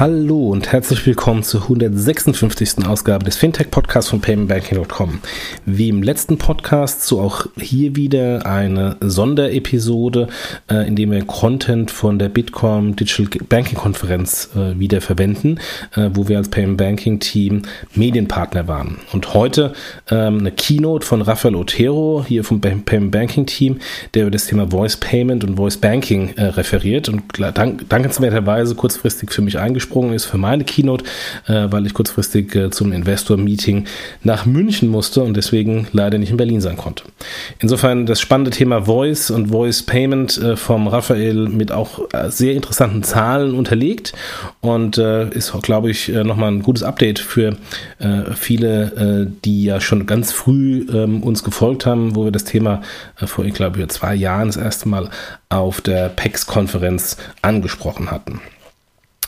Hallo und herzlich willkommen zur 156. Ausgabe des Fintech Podcasts von paymentbanking.com. Wie im letzten Podcast, so auch hier wieder eine Sonderepisode, äh, in dem wir Content von der Bitcoin Digital Banking Konferenz äh, wieder verwenden, äh, wo wir als Payment Banking Team Medienpartner waren. Und heute ähm, eine Keynote von Rafael Otero hier vom Payment Banking Team, der über das Thema Voice Payment und Voice Banking referiert und dank dankenswerterweise kurzfristig für mich eingesprochen eingesprungen ist für meine Keynote, äh, weil ich kurzfristig äh, zum Investor-Meeting nach München musste und deswegen leider nicht in Berlin sein konnte. Insofern das spannende Thema Voice und Voice Payment äh, vom Raphael mit auch äh, sehr interessanten Zahlen unterlegt und äh, ist, glaube ich, äh, nochmal ein gutes Update für viele, die ja schon ganz früh ähm, uns gefolgt haben, wo wir das Thema vor, ich glaube, zwei Jahren das erste Mal auf der PEX-Konferenz angesprochen hatten.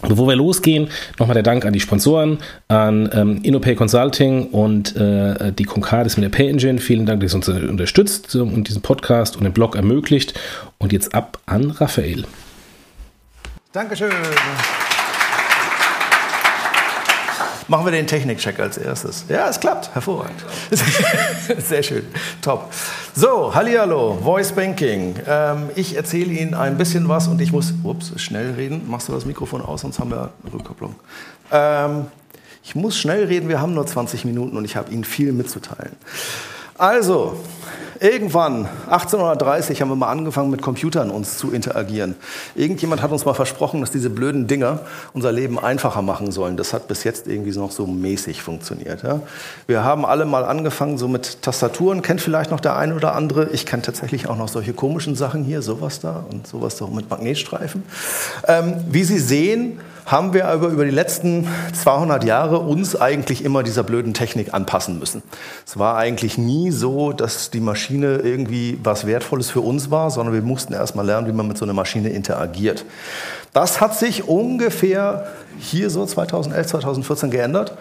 Bevor wir losgehen, nochmal der Dank an die Sponsoren, an ähm, InnoPay Consulting und äh, die Concardis mit der Pay Engine. Vielen Dank, dass ihr uns unterstützt und diesen Podcast und den Blog ermöglicht. Und jetzt ab an Raphael. Dankeschön. Machen wir den Technikcheck als erstes. Ja, es klappt. Hervorragend. Sehr schön. Top. So, Hallihallo, Voice Banking. Ähm, ich erzähle Ihnen ein bisschen was und ich muss, ups, schnell reden. Machst du das Mikrofon aus, sonst haben wir eine Rückkopplung. Ähm, ich muss schnell reden, wir haben nur 20 Minuten und ich habe Ihnen viel mitzuteilen. Also, irgendwann, 1830, haben wir mal angefangen, mit Computern uns zu interagieren. Irgendjemand hat uns mal versprochen, dass diese blöden Dinger unser Leben einfacher machen sollen. Das hat bis jetzt irgendwie noch so mäßig funktioniert. Ja? Wir haben alle mal angefangen so mit Tastaturen. Kennt vielleicht noch der eine oder andere. Ich kenne tatsächlich auch noch solche komischen Sachen hier, sowas da und sowas da mit Magnetstreifen. Ähm, wie Sie sehen, haben wir aber über die letzten 200 Jahre uns eigentlich immer dieser blöden Technik anpassen müssen. Es war eigentlich nie so, dass die Maschine irgendwie was Wertvolles für uns war, sondern wir mussten erst mal lernen, wie man mit so einer Maschine interagiert. Das hat sich ungefähr hier so 2011, 2014 geändert.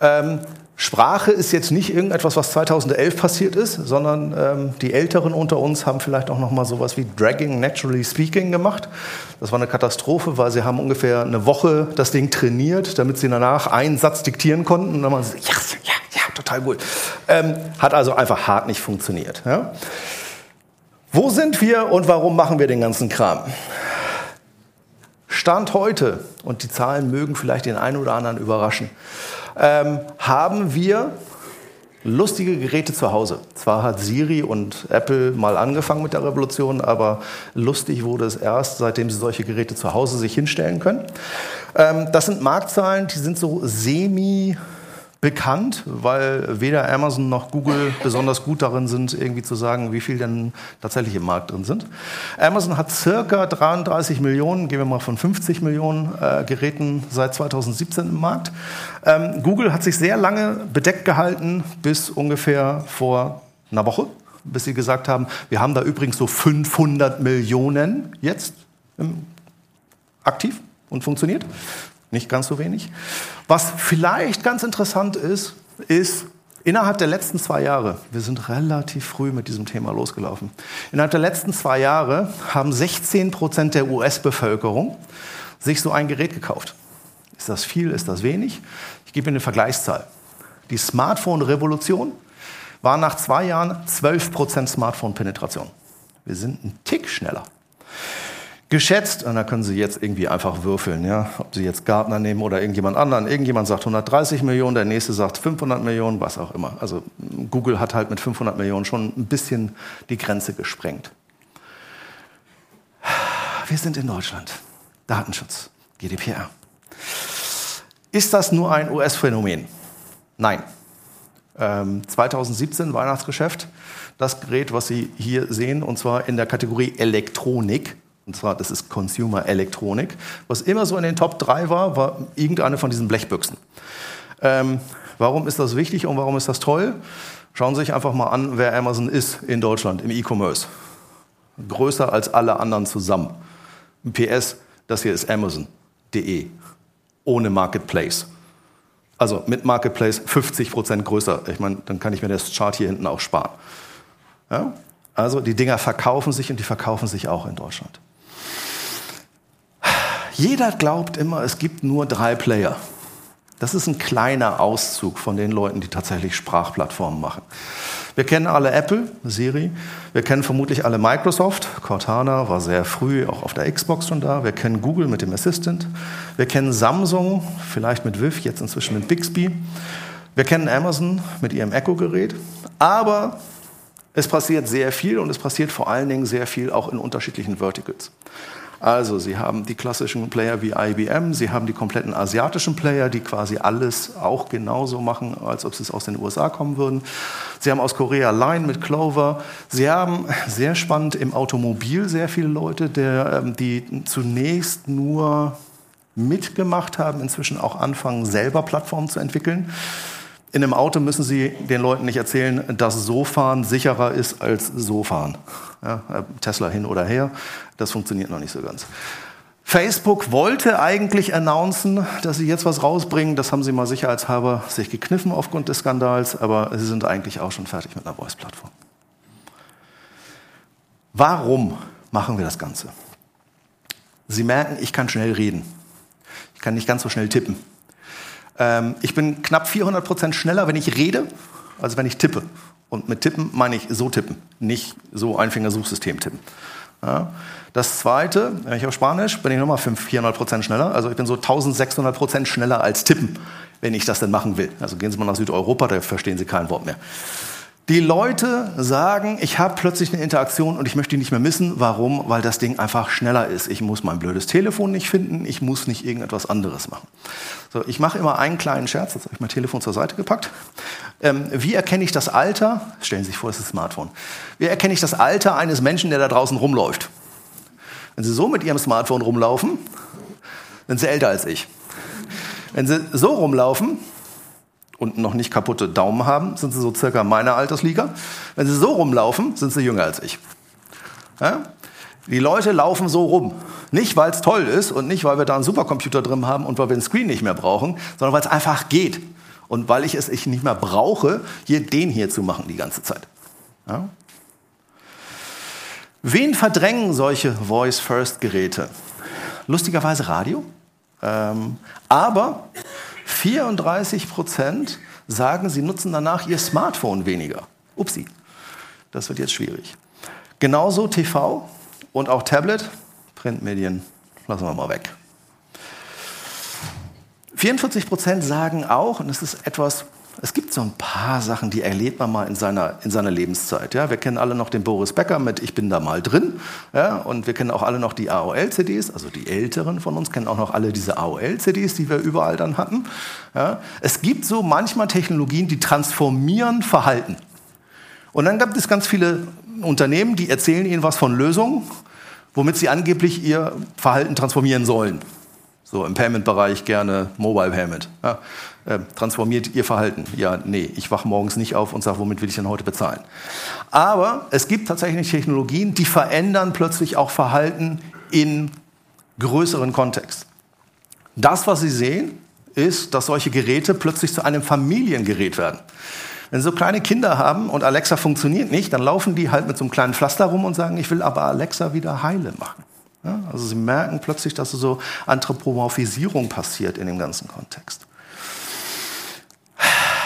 Ähm, Sprache ist jetzt nicht irgendetwas, was 2011 passiert ist, sondern ähm, die Älteren unter uns haben vielleicht auch noch mal sowas wie Dragging Naturally Speaking gemacht. Das war eine Katastrophe, weil sie haben ungefähr eine Woche das Ding trainiert, damit sie danach einen Satz diktieren konnten und dann waren sie, ja, ja, ja, total gut. Ähm, hat also einfach hart nicht funktioniert. Ja? Wo sind wir und warum machen wir den ganzen Kram? Stand heute, und die Zahlen mögen vielleicht den einen oder anderen überraschen, ähm, haben wir lustige Geräte zu Hause. Zwar hat Siri und Apple mal angefangen mit der Revolution, aber lustig wurde es erst, seitdem sie solche Geräte zu Hause sich hinstellen können. Ähm, das sind Marktzahlen, die sind so semi bekannt, weil weder Amazon noch Google besonders gut darin sind, irgendwie zu sagen, wie viel denn tatsächlich im Markt drin sind. Amazon hat circa 33 Millionen, gehen wir mal von 50 Millionen äh, Geräten seit 2017 im Markt. Ähm, Google hat sich sehr lange bedeckt gehalten, bis ungefähr vor einer Woche, bis sie gesagt haben, wir haben da übrigens so 500 Millionen jetzt aktiv und funktioniert. Nicht ganz so wenig. Was vielleicht ganz interessant ist, ist, innerhalb der letzten zwei Jahre, wir sind relativ früh mit diesem Thema losgelaufen, innerhalb der letzten zwei Jahre haben 16 Prozent der US-Bevölkerung sich so ein Gerät gekauft. Ist das viel, ist das wenig? Ich gebe Ihnen eine Vergleichszahl. Die Smartphone-Revolution war nach zwei Jahren 12 Prozent Smartphone-Penetration. Wir sind einen Tick schneller. Geschätzt, und da können Sie jetzt irgendwie einfach würfeln, ja, ob Sie jetzt Gartner nehmen oder irgendjemand anderen. Irgendjemand sagt 130 Millionen, der nächste sagt 500 Millionen, was auch immer. Also Google hat halt mit 500 Millionen schon ein bisschen die Grenze gesprengt. Wir sind in Deutschland. Datenschutz, GDPR. Ist das nur ein US-Phänomen? Nein. Ähm, 2017 Weihnachtsgeschäft, das Gerät, was Sie hier sehen, und zwar in der Kategorie Elektronik, und zwar, das ist Consumer Elektronik. Was immer so in den Top 3 war, war irgendeine von diesen Blechbüchsen. Ähm, warum ist das wichtig und warum ist das toll? Schauen Sie sich einfach mal an, wer Amazon ist in Deutschland im E-Commerce. Größer als alle anderen zusammen. PS, Das hier ist Amazon.de ohne Marketplace. Also mit Marketplace 50 Prozent größer. Ich meine, dann kann ich mir das Chart hier hinten auch sparen. Ja? Also die Dinger verkaufen sich und die verkaufen sich auch in Deutschland. Jeder glaubt immer, es gibt nur drei Player. Das ist ein kleiner Auszug von den Leuten, die tatsächlich Sprachplattformen machen. Wir kennen alle Apple, Siri. Wir kennen vermutlich alle Microsoft. Cortana war sehr früh auch auf der Xbox schon da. Wir kennen Google mit dem Assistant. Wir kennen Samsung, vielleicht mit Viv, jetzt inzwischen mit Bixby. Wir kennen Amazon mit ihrem Echo-Gerät. Aber es passiert sehr viel und es passiert vor allen Dingen sehr viel auch in unterschiedlichen Verticals. Also Sie haben die klassischen Player wie IBM, Sie haben die kompletten asiatischen Player, die quasi alles auch genauso machen, als ob sie es aus den USA kommen würden. Sie haben aus Korea Line mit Clover. Sie haben sehr spannend im Automobil sehr viele Leute, der, ähm, die zunächst nur mitgemacht haben, inzwischen auch anfangen, selber Plattformen zu entwickeln. In einem Auto müssen Sie den Leuten nicht erzählen, dass so fahren sicherer ist als so fahren. Ja, Tesla hin oder her, das funktioniert noch nicht so ganz. Facebook wollte eigentlich announcen, dass sie jetzt was rausbringen. Das haben sie mal sicherheitshalber sich gekniffen aufgrund des Skandals, aber sie sind eigentlich auch schon fertig mit einer Voice-Plattform. Warum machen wir das Ganze? Sie merken, ich kann schnell reden. Ich kann nicht ganz so schnell tippen. Ähm, ich bin knapp 400 Prozent schneller, wenn ich rede, als wenn ich tippe. Und mit tippen meine ich so tippen, nicht so Einfingersuchsystem tippen. Ja. Das zweite, wenn ich auf Spanisch, bin ich nochmal 400 Prozent schneller. Also ich bin so 1600 Prozent schneller als tippen, wenn ich das denn machen will. Also gehen Sie mal nach Südeuropa, da verstehen Sie kein Wort mehr. Die Leute sagen, ich habe plötzlich eine Interaktion und ich möchte die nicht mehr missen. Warum? Weil das Ding einfach schneller ist. Ich muss mein blödes Telefon nicht finden, ich muss nicht irgendetwas anderes machen. So, ich mache immer einen kleinen Scherz, jetzt habe ich mein Telefon zur Seite gepackt. Ähm, wie erkenne ich das Alter? Stellen Sie sich vor, es ist ein Smartphone. Wie erkenne ich das Alter eines Menschen, der da draußen rumläuft? Wenn Sie so mit Ihrem Smartphone rumlaufen, sind Sie älter als ich. Wenn Sie so rumlaufen, und noch nicht kaputte Daumen haben, sind sie so circa meiner Altersliga. Wenn sie so rumlaufen, sind sie jünger als ich. Ja? Die Leute laufen so rum. Nicht, weil es toll ist und nicht, weil wir da einen Supercomputer drin haben und weil wir den Screen nicht mehr brauchen, sondern weil es einfach geht. Und weil ich es ich nicht mehr brauche, hier den hier zu machen die ganze Zeit. Ja? Wen verdrängen solche Voice-First-Geräte? Lustigerweise Radio. Ähm, aber 34 Prozent sagen, sie nutzen danach ihr Smartphone weniger. Upsi, das wird jetzt schwierig. Genauso TV und auch Tablet, Printmedien, lassen wir mal weg. 44 Prozent sagen auch, und das ist etwas, es gibt so ein paar Sachen, die erlebt man mal in seiner, in seiner Lebenszeit. Ja, wir kennen alle noch den Boris Becker mit Ich bin da mal drin. Ja, und wir kennen auch alle noch die AOL-CDs, also die Älteren von uns kennen auch noch alle diese AOL-CDs, die wir überall dann hatten. Ja, es gibt so manchmal Technologien, die transformieren Verhalten. Und dann gibt es ganz viele Unternehmen, die erzählen ihnen was von Lösungen, womit sie angeblich ihr Verhalten transformieren sollen. So im Payment-Bereich gerne Mobile Payment. Ja, äh, transformiert Ihr Verhalten? Ja, nee, ich wache morgens nicht auf und sage, womit will ich denn heute bezahlen? Aber es gibt tatsächlich Technologien, die verändern plötzlich auch Verhalten in größeren Kontext. Das, was Sie sehen, ist, dass solche Geräte plötzlich zu einem Familiengerät werden. Wenn Sie so kleine Kinder haben und Alexa funktioniert nicht, dann laufen die halt mit so einem kleinen Pflaster rum und sagen, ich will aber Alexa wieder heile machen. Ja, also sie merken plötzlich, dass so Anthropomorphisierung passiert in dem ganzen Kontext.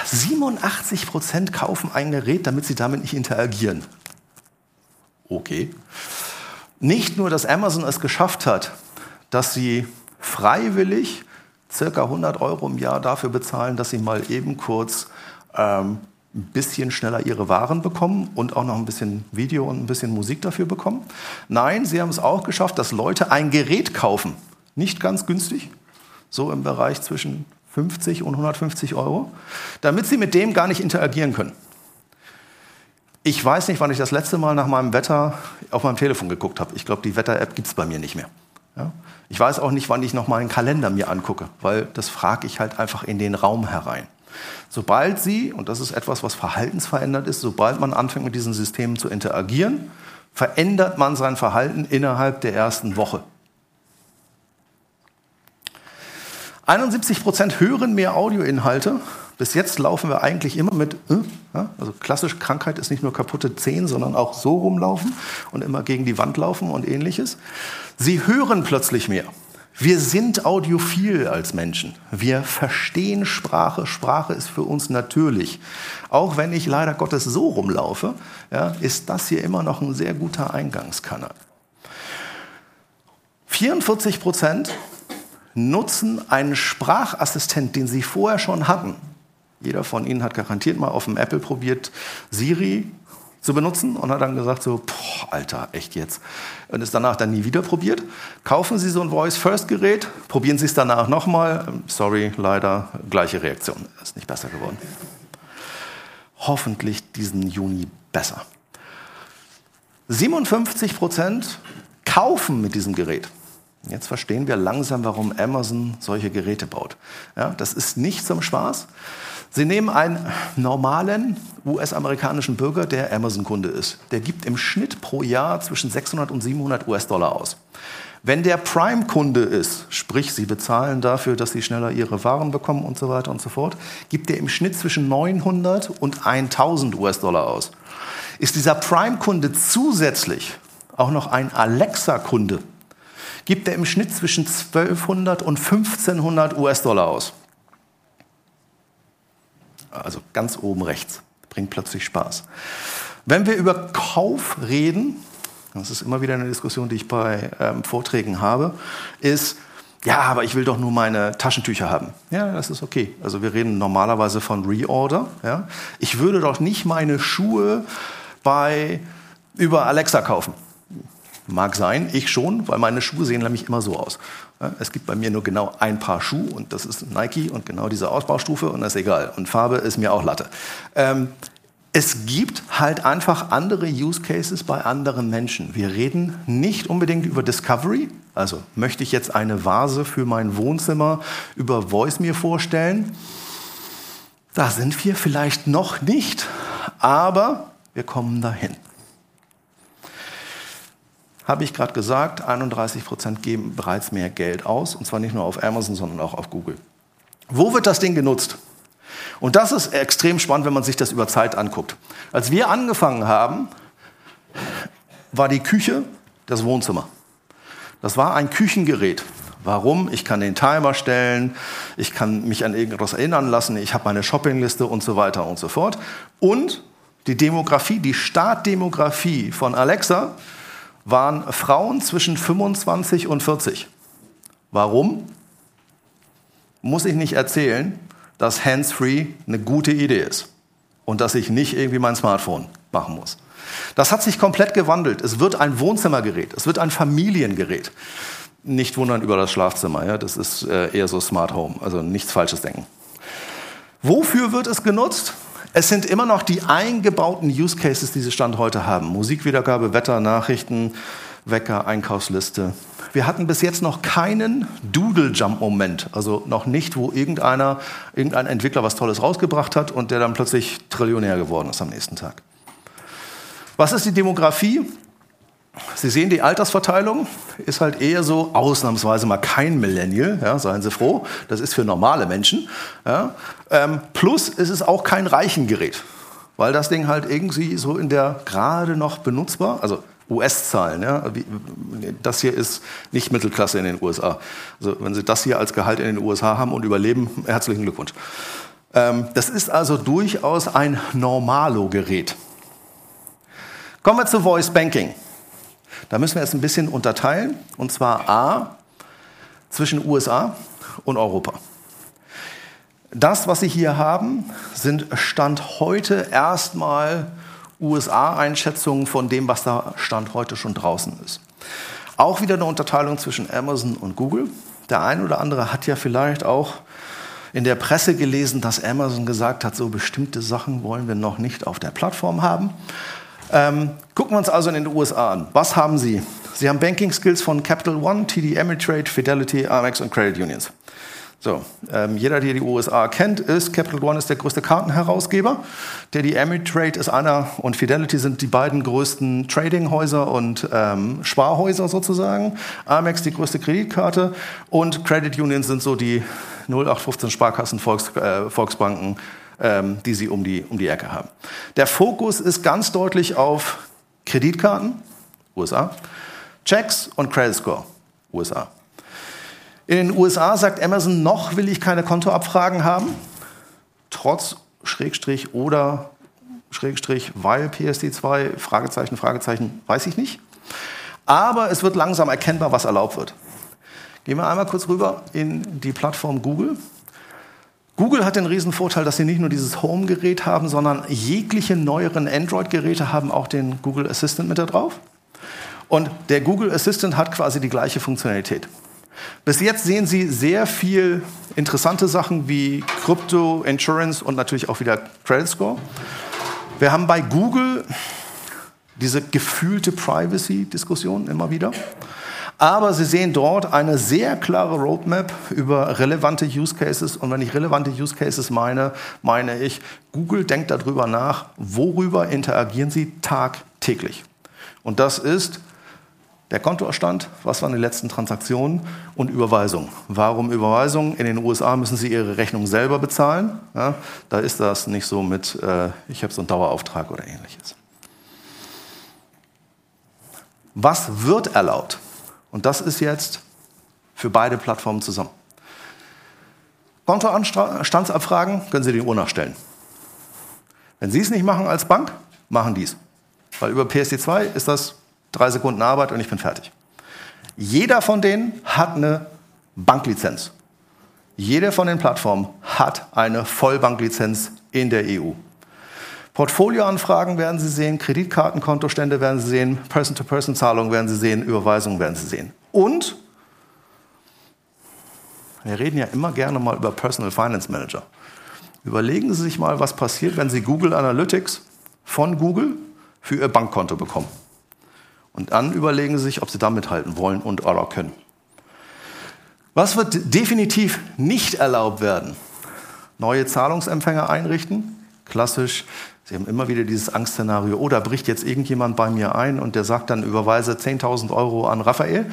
87 Prozent kaufen ein Gerät, damit sie damit nicht interagieren. Okay. Nicht nur, dass Amazon es geschafft hat, dass sie freiwillig circa 100 Euro im Jahr dafür bezahlen, dass sie mal eben kurz ähm, ein bisschen schneller ihre Waren bekommen und auch noch ein bisschen Video und ein bisschen Musik dafür bekommen. Nein, sie haben es auch geschafft, dass Leute ein Gerät kaufen. Nicht ganz günstig, so im Bereich zwischen 50 und 150 Euro, damit sie mit dem gar nicht interagieren können. Ich weiß nicht, wann ich das letzte Mal nach meinem Wetter auf meinem Telefon geguckt habe. Ich glaube, die Wetter-App gibt es bei mir nicht mehr. Ja? Ich weiß auch nicht, wann ich noch mal einen Kalender mir angucke, weil das frage ich halt einfach in den Raum herein. Sobald Sie, und das ist etwas, was verhaltensverändert ist, sobald man anfängt mit diesen Systemen zu interagieren, verändert man sein Verhalten innerhalb der ersten Woche. 71 Prozent hören mehr Audioinhalte. Bis jetzt laufen wir eigentlich immer mit, äh, also klassische Krankheit ist nicht nur kaputte Zehen, sondern auch so rumlaufen und immer gegen die Wand laufen und ähnliches. Sie hören plötzlich mehr. Wir sind audiophil als Menschen. Wir verstehen Sprache. Sprache ist für uns natürlich. Auch wenn ich leider Gottes so rumlaufe, ja, ist das hier immer noch ein sehr guter Eingangskanal. 44 Prozent nutzen einen Sprachassistent, den sie vorher schon hatten. Jeder von Ihnen hat garantiert mal auf dem Apple probiert, Siri zu benutzen und hat dann gesagt so, boah, Alter, echt jetzt. Und es danach dann nie wieder probiert. Kaufen Sie so ein Voice-First-Gerät, probieren Sie es danach nochmal. Sorry, leider, gleiche Reaktion. Ist nicht besser geworden. Hoffentlich diesen Juni besser. 57 Prozent kaufen mit diesem Gerät. Jetzt verstehen wir langsam, warum Amazon solche Geräte baut. Ja, das ist nicht zum Spaß. Sie nehmen einen normalen US-amerikanischen Bürger, der Amazon-Kunde ist. Der gibt im Schnitt pro Jahr zwischen 600 und 700 US-Dollar aus. Wenn der Prime-Kunde ist, sprich, Sie bezahlen dafür, dass Sie schneller Ihre Waren bekommen und so weiter und so fort, gibt der im Schnitt zwischen 900 und 1000 US-Dollar aus. Ist dieser Prime-Kunde zusätzlich auch noch ein Alexa-Kunde, gibt er im Schnitt zwischen 1200 und 1500 US-Dollar aus also ganz oben rechts. Bringt plötzlich Spaß. Wenn wir über Kauf reden, das ist immer wieder eine Diskussion, die ich bei ähm, Vorträgen habe, ist, ja, aber ich will doch nur meine Taschentücher haben. Ja, das ist okay. Also wir reden normalerweise von Reorder. Ja. Ich würde doch nicht meine Schuhe bei über Alexa kaufen. Mag sein, ich schon, weil meine Schuhe sehen nämlich immer so aus. Es gibt bei mir nur genau ein Paar Schuhe und das ist Nike und genau diese Ausbaustufe und das ist egal. Und Farbe ist mir auch Latte. Ähm, es gibt halt einfach andere Use Cases bei anderen Menschen. Wir reden nicht unbedingt über Discovery. Also möchte ich jetzt eine Vase für mein Wohnzimmer über Voice mir vorstellen? Da sind wir vielleicht noch nicht, aber wir kommen dahin habe ich gerade gesagt, 31 Prozent geben bereits mehr Geld aus, und zwar nicht nur auf Amazon, sondern auch auf Google. Wo wird das Ding genutzt? Und das ist extrem spannend, wenn man sich das über Zeit anguckt. Als wir angefangen haben, war die Küche das Wohnzimmer. Das war ein Küchengerät. Warum? Ich kann den Timer stellen, ich kann mich an irgendwas erinnern lassen, ich habe meine Shoppingliste und so weiter und so fort. Und die Demografie, die Startdemografie von Alexa waren Frauen zwischen 25 und 40. Warum? Muss ich nicht erzählen, dass Hands-Free eine gute Idee ist und dass ich nicht irgendwie mein Smartphone machen muss. Das hat sich komplett gewandelt. Es wird ein Wohnzimmergerät, es wird ein Familiengerät. Nicht wundern über das Schlafzimmer, ja? das ist äh, eher so Smart Home, also nichts Falsches denken. Wofür wird es genutzt? Es sind immer noch die eingebauten Use Cases, die sie Stand heute haben. Musikwiedergabe, Wetter, Nachrichten, Wecker, Einkaufsliste. Wir hatten bis jetzt noch keinen Doodle-Jump-Moment, also noch nicht, wo irgendeiner, irgendein Entwickler was Tolles rausgebracht hat und der dann plötzlich Trillionär geworden ist am nächsten Tag. Was ist die Demografie? Sie sehen, die Altersverteilung ist halt eher so ausnahmsweise mal kein Millennial, ja, seien Sie froh. Das ist für normale Menschen. Ja. Ähm, plus ist es auch kein Reichengerät, weil das Ding halt irgendwie so in der gerade noch benutzbar, also US-Zahlen. Ja, das hier ist nicht Mittelklasse in den USA. Also wenn Sie das hier als Gehalt in den USA haben und überleben, herzlichen Glückwunsch. Ähm, das ist also durchaus ein Normalo-Gerät. Kommen wir zu Voice Banking. Da müssen wir es ein bisschen unterteilen, und zwar A zwischen USA und Europa. Das, was Sie hier haben, sind Stand heute erstmal USA-Einschätzungen von dem, was da Stand heute schon draußen ist. Auch wieder eine Unterteilung zwischen Amazon und Google. Der eine oder andere hat ja vielleicht auch in der Presse gelesen, dass Amazon gesagt hat, so bestimmte Sachen wollen wir noch nicht auf der Plattform haben. Ähm, gucken wir uns also in den USA an. Was haben Sie? Sie haben Banking Skills von Capital One, TD Ameritrade, Fidelity, Amex und Credit Unions. So, ähm, jeder, der die USA kennt, ist Capital One ist der größte Kartenherausgeber. Die Ameritrade ist einer und Fidelity sind die beiden größten Tradinghäuser und ähm, Sparhäuser sozusagen. Amex die größte Kreditkarte und Credit Unions sind so die 0815 Sparkassen, Volks, äh, Volksbanken, ähm, die sie um die, um die Ecke haben. Der Fokus ist ganz deutlich auf Kreditkarten, USA, Checks und Credit Score, USA. In den USA sagt Amazon, noch will ich keine Kontoabfragen haben, trotz Schrägstrich oder Schrägstrich, weil PSD2, Fragezeichen, Fragezeichen, weiß ich nicht. Aber es wird langsam erkennbar, was erlaubt wird. Gehen wir einmal kurz rüber in die Plattform Google. Google hat den riesen Vorteil, dass sie nicht nur dieses Home-Gerät haben, sondern jegliche neueren Android-Geräte haben auch den Google Assistant mit da drauf. Und der Google Assistant hat quasi die gleiche Funktionalität. Bis jetzt sehen Sie sehr viel interessante Sachen wie Krypto, Insurance und natürlich auch wieder Credit Score. Wir haben bei Google diese gefühlte Privacy-Diskussion immer wieder. Aber Sie sehen dort eine sehr klare Roadmap über relevante Use Cases. Und wenn ich relevante Use Cases meine, meine ich, Google denkt darüber nach, worüber interagieren Sie tagtäglich. Und das ist der Kontostand, was waren die letzten Transaktionen und Überweisung. Warum Überweisung? In den USA müssen Sie Ihre Rechnung selber bezahlen. Ja, da ist das nicht so mit, äh, ich habe so einen Dauerauftrag oder ähnliches. Was wird erlaubt? Und das ist jetzt für beide Plattformen zusammen. Kontostandsabfragen können Sie den Uhr nachstellen. Wenn Sie es nicht machen als Bank, machen die es. Weil über PSD2 ist das drei Sekunden Arbeit und ich bin fertig. Jeder von denen hat eine Banklizenz. Jede von den Plattformen hat eine Vollbanklizenz in der EU. Portfolioanfragen werden Sie sehen, Kreditkartenkontostände werden Sie sehen, Person-to-Person-Zahlungen werden Sie sehen, Überweisungen werden Sie sehen. Und wir reden ja immer gerne mal über Personal Finance Manager. Überlegen Sie sich mal, was passiert, wenn Sie Google Analytics von Google für Ihr Bankkonto bekommen. Und dann überlegen Sie sich, ob Sie da mithalten wollen und oder können. Was wird definitiv nicht erlaubt werden? Neue Zahlungsempfänger einrichten. Klassisch, Sie haben immer wieder dieses Angstszenario, oh, da bricht jetzt irgendjemand bei mir ein und der sagt dann, überweise 10.000 Euro an Raphael.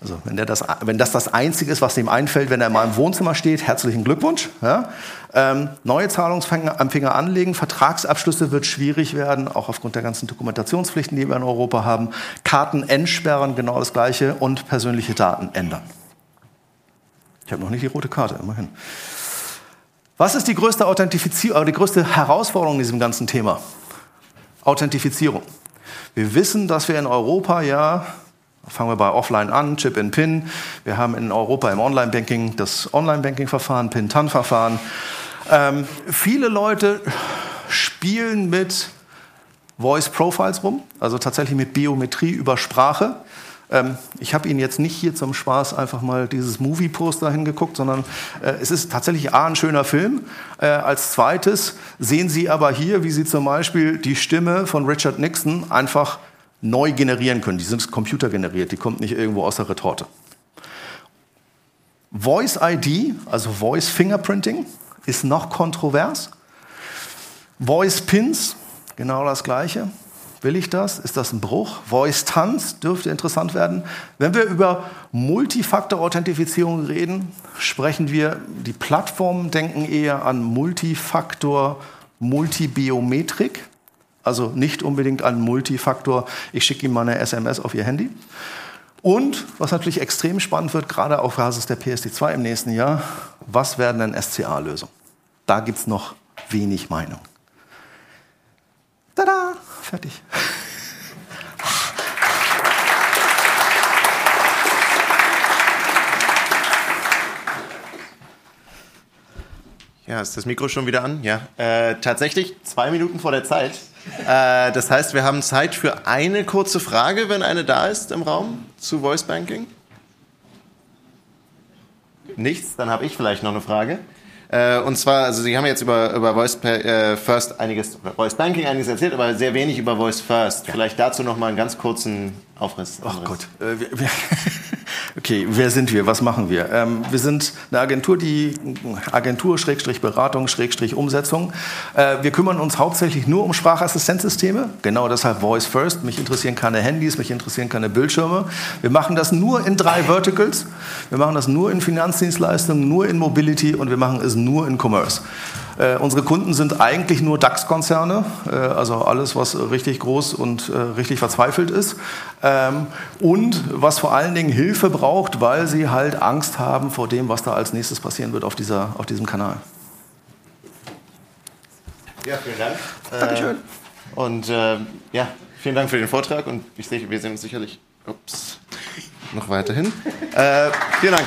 Also wenn, das, wenn das das Einzige ist, was ihm einfällt, wenn er mal im Wohnzimmer steht, herzlichen Glückwunsch. Ja. Ähm, neue Zahlungsempfänger anlegen, Vertragsabschlüsse wird schwierig werden, auch aufgrund der ganzen Dokumentationspflichten, die wir in Europa haben. Karten entsperren, genau das Gleiche und persönliche Daten ändern. Ich habe noch nicht die rote Karte, immerhin. Was ist die größte Authentifizierung, die größte Herausforderung in diesem ganzen Thema? Authentifizierung. Wir wissen, dass wir in Europa ja Fangen wir bei Offline an, Chip in Pin. Wir haben in Europa im Online-Banking das Online-Banking-Verfahren, Pin-Tan-Verfahren. Ähm, viele Leute spielen mit Voice Profiles rum, also tatsächlich mit Biometrie über Sprache. Ähm, ich habe Ihnen jetzt nicht hier zum Spaß einfach mal dieses Movie-Poster hingeguckt, sondern äh, es ist tatsächlich A, ein schöner Film. Äh, als zweites sehen Sie aber hier, wie Sie zum Beispiel die Stimme von Richard Nixon einfach neu generieren können. Die sind computergeneriert, die kommt nicht irgendwo aus der Retorte. Voice ID, also Voice Fingerprinting, ist noch kontrovers. Voice Pins, genau das gleiche. Will ich das? Ist das ein Bruch? Voice Tanz dürfte interessant werden. Wenn wir über Multifaktor-Authentifizierung reden, sprechen wir, die Plattformen denken eher an Multifaktor, Multibiometrik. Also nicht unbedingt ein Multifaktor, ich schicke ihm mal eine SMS auf Ihr Handy. Und was natürlich extrem spannend wird, gerade auf Basis der PSD2 im nächsten Jahr, was werden denn SCA-Lösungen? Da gibt es noch wenig Meinung. Tada, fertig. Ja, ist das Mikro schon wieder an? Ja. Äh, tatsächlich zwei Minuten vor der Zeit. Äh, das heißt, wir haben Zeit für eine kurze Frage, wenn eine da ist im Raum zu Voice Banking. Nichts? Dann habe ich vielleicht noch eine Frage. Äh, und zwar, also Sie haben jetzt über, über Voice äh, First einiges, Voice Banking einiges erzählt, aber sehr wenig über Voice First. Ja. Vielleicht dazu noch mal einen ganz kurzen Aufriss. Ach Gott, äh, wir, wir, Okay, wer sind wir? Was machen wir? Ähm, wir sind eine Agentur, die Agentur Schrägstrich Beratung Schrägstrich Umsetzung. Äh, wir kümmern uns hauptsächlich nur um Sprachassistenzsysteme. Genau deshalb Voice First. Mich interessieren keine Handys, mich interessieren keine Bildschirme. Wir machen das nur in drei Verticals. Wir machen das nur in Finanzdienstleistungen, nur in Mobility und wir machen es nur in Commerce. Äh, unsere Kunden sind eigentlich nur DAX-Konzerne, äh, also alles, was richtig groß und äh, richtig verzweifelt ist. Ähm, und was vor allen Dingen Hilfe braucht, weil sie halt Angst haben vor dem, was da als nächstes passieren wird auf, dieser, auf diesem Kanal. Ja, vielen Dank. Dankeschön. Äh, und äh, ja, vielen Dank für den Vortrag und ich sehe, wir sehen uns sicherlich ups, noch weiterhin. Äh, vielen Dank.